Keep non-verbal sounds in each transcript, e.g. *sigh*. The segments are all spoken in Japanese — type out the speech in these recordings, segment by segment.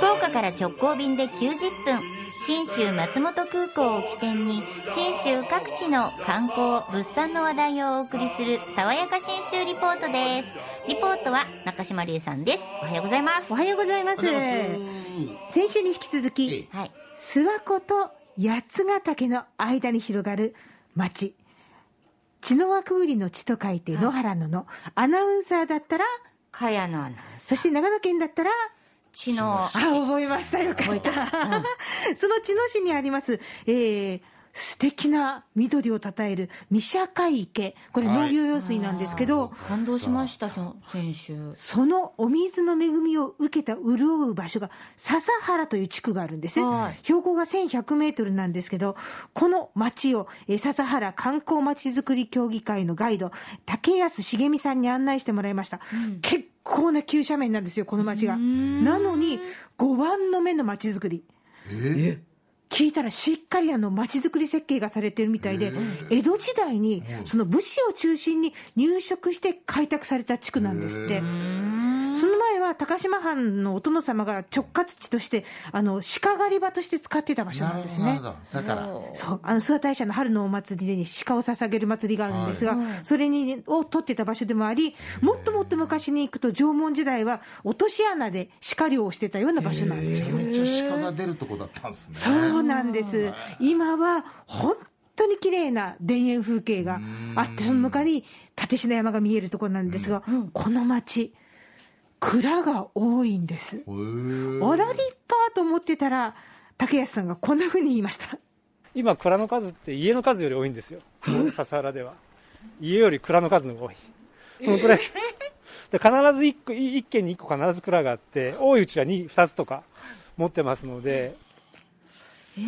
福岡から直行便で90分。信州松本空港を起点に信州各地の観光物産の話題をお送りする爽やか信州リポートです。リポートは中島理恵さんです。おはようございます。おはようございます。先週に引き続き、はい。諏訪湖と八ヶ岳の間に広がる町。血の輪くぐりの地と書いて野原のの、アナウンサーだったら、茅野アナウンサー。そして長野県だったら、血のあ、覚えました。よかった。た *laughs* その茅野市にあります、えー、素敵な緑をたたえる三社海池。これ農業用水なんですけど、感動しました先週。そのお水の恵みを受けた潤う場所が笹原という地区があるんです、はい。標高が1100メートルなんですけど、この町をえー笹原観光まちづくり協議会のガイド、竹安茂美さんに案内してもらいました。結構な急斜面なんですよ、この町が。なのに、5番の目の町づくり。聞いたらしっかりあの町づくり設計がされてるみたいで、江戸時代にその武士を中心に入植して開拓された地区なんですって。高島藩のお殿様が直轄地として、あの鹿狩り場として使っていた場所なんですね。だから、そう、あの、諏訪大社の春のお祭りに鹿を捧げる祭りがあるんですが、それに、を取ってた場所でもあり、もっともっと昔に行くと縄文時代は落とし穴で鹿漁をしてたような場所なんですよ。めっちゃ鹿が出るとこだったんですね。そうなんです。今は本当に綺麗な田園風景があって、その向かいに立科山が見えるところなんですが、この町、蔵が多いんです。あら立派と思ってたら、竹安さんがこんなふうに言いました。今、蔵の数って家の数より多いんですよ、笹原では。家より蔵の数の方が多い。このくらい。で必ず1個、一軒に1個必ず蔵があって、多いうちは 2, 2つとか持ってますので、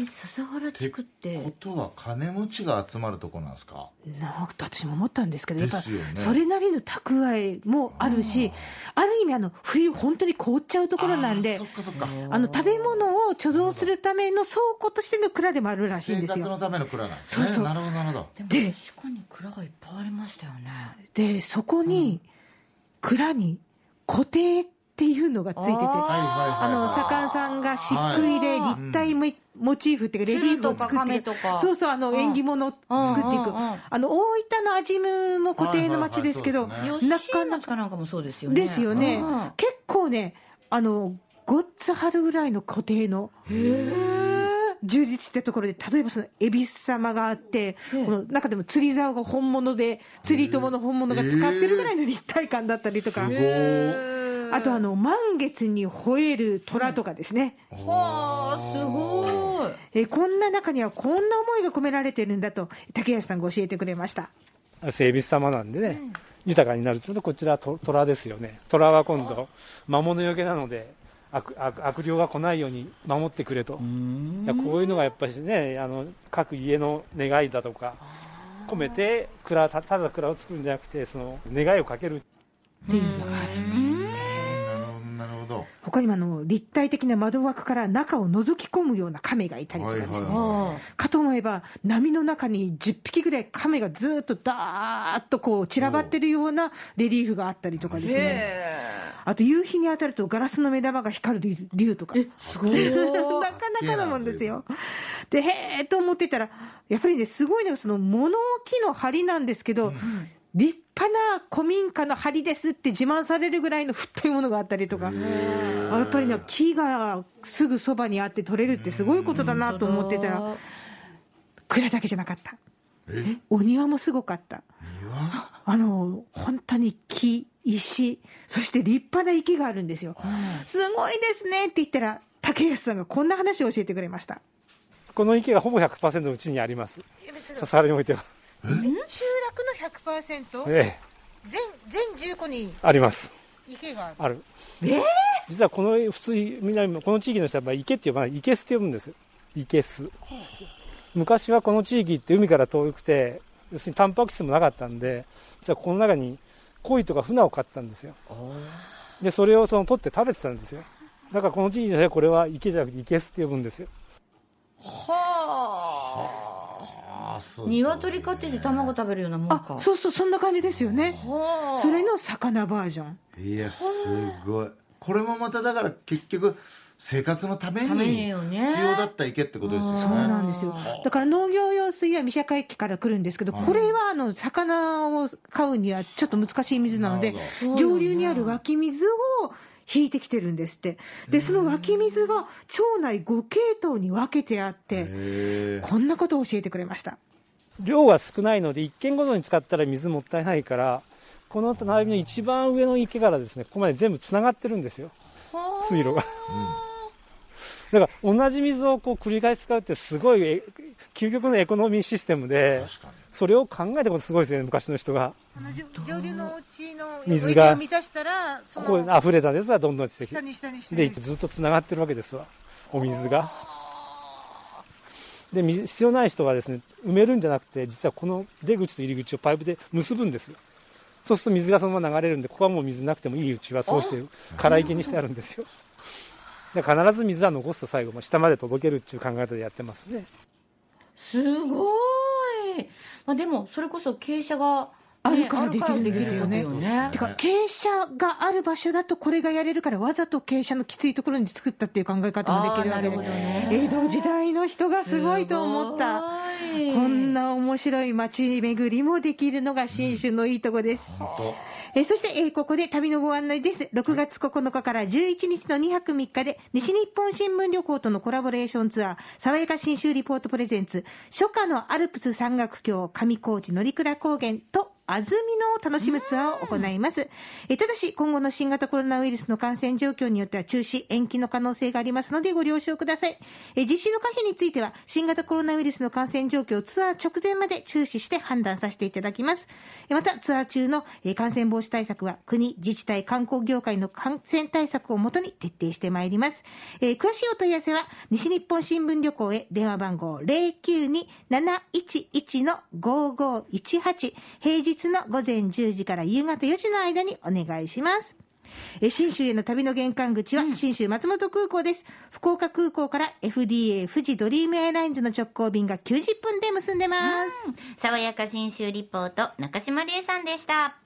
え笹原地区ってことは金持ちが集まるとこなんですか？なんか私も思ったんですけど、やっぱそれなりの蓄えもあるし、ある意味あの、冬本当に凍っちゃうところなんであーそっ、かそっか。あの食べ物を貯蔵するための倉庫としての蔵でもあるらしいん生ですよ。活のための蔵なんですね。そうそうなるほど、なるほど。で確かに蔵がいっぱいありましたよねで、そこに、蔵に固定っていうのがついてて、あの、左官さんが漆喰で立体モモチーフっていうか、レリーフを作ってそうそう、あの、うん。縁起物を作っていく。あの、大分の味ムも固定の町ですけど、な吉かなか、なんかもそうですよね。ですよね。うん。結構ね、あの、ごっつ張るぐらいの固定の。充実したところで、例えばその、恵比寿様があって、この中でも釣り竿が本物で、釣り友の本物が使ってるぐらいの立体感だったりとか。あとあの、満月に吠える虎とかですね。はあすごいえーこんな中にはこんな思いが込められてるんだと、竹安さんが教えてくれました。整備様なんでね、豊かになるというと、こちらと虎ですよね。虎は今度、魔物よけなので、悪悪悪霊が来ないように守ってくれと。こういうのがやっぱりね、あの各家の願いだとか、込めて蔵たただ蔵を作るんじゃなくて、その願いをかけるっていうのがあるんですって。なるほど、なるほど。他にもあの、立体的な窓枠から中を覗き込むような亀がいたりとかですね。はいはいあかと思えば、波の中に10匹ぐらい亀がずーっとだーっとこう散らばってるようなレリーフがあったりとかですね。あと夕日に当たるとガラスの目玉が光る竜とか。すごい *laughs* なかなかなもんですよ。で、へーと思ってたら、やっぱりね、すごいのがその物置の梁なんですけど、立派な古民家の梁ですって自慢されるぐらいの太いものがあったりとか、あやっぱりね、木がすぐそばにあって取れるってすごいことだなと思ってたら、蔵だけじゃなかった。え？お庭もすごかった。庭あの、本当に木、石、そして立派な池があるんですよ。すごいですねって言ったら、竹安さんがこんな話を教えてくれました。この池がほぼ100%うちにあります。笹原においては。集落の100%ええ、全、全10個にあります。池がある。ある。実はこの普通、南のこの地域の人は池って呼ばない、池巣って呼ぶんですよ。池巣。昔はこの地域って海から遠くて、要するにタンパク質もなかったんで、実はこの中に鯉とか船を飼ってたんですよ。で、それをその取って食べてたんですよ。だからこの地域ではこれは池じゃなくて池巣って呼ぶんですよ。ああ。鶏飼ってて卵食べるようなもんあか、そうそう、そんな感じですよね。はあそれの魚バージョン。いや、すごい。これもまただから結局、生活のために必要だった池ってことですよね。そうなんですよ。だから農業用水は三社海家から来るんですけど、これはあの魚を飼うにはちょっと難しい水なので上流にある湧き水を引いてきてるんですって。で、その湧き水が町内5系統に分けてあって。こんなことを教えてくれました。量が少ないので、1軒ごとに使ったら水もったいないから、この並びの一番上の池からですね、ここまで全部つながってるんですよ、水路が。*laughs* だから同じ水をこう繰り返し使うってすごいえ究極のエコノミーシステムで。それを考えたことすごいですよね、昔の人が。上上流のお家の水が満たしたら、そここの溢れたやつがどんどん下、に下に下で、に。ずっとつながってるわけですわ、お水が。で、水必要ない人はですね、埋めるんじゃなくて、実はこの出口と入り口をパイプで結ぶんですよ。そうすると水がそのまま流れるんで、ここはもう水なくてもいいうちはそうして、空池にしてあるんですよ。で必ず水は残すと最後も下まで届けるっていう考え方でやってますね。すごい。まあ、でも、それこそ傾斜が、あるからできるんですよねねてか、傾斜がある場所だとこれがやれるから、わざと傾斜のきついところに作ったっていう考え方もできるわけであーなるほどね江戸時代の人がすごいと思った。こんな面白い街巡りもできるのが新州のいいとこです。本当。えーそして、えーここで旅のご案内です。6月9日から11日の2泊3日で、西日本新聞旅行とのコラボレーションツアー、爽やか新州リポートプレゼンツ、初夏のアルプス山岳橋、上高地乗鞍高原と、安曇野を楽しむツアーを行います。えただし、今後の新型コロナウイルスの感染状況によっては中止、延期の可能性がありますのでご了承ください。え実施の可否については、新型コロナウイルスの感染状況をツアー直前まで注視して判断させていただきます。えまた、ツアー中の感染防止対策は、国、自治体、観光業界の感染対策をもとに徹底してまいります。え詳しいお問い合わせは、西日本新聞旅行へ電話番号092-711-5518平日の午前10時から夕方4時の間にお願いします。えー新州への旅の玄関口は、新州松本空港です。福岡空港から FDA 富士ドリームエアラインズの直行便が90分で結んでます。爽やか新州リポート、中島理恵さんでした。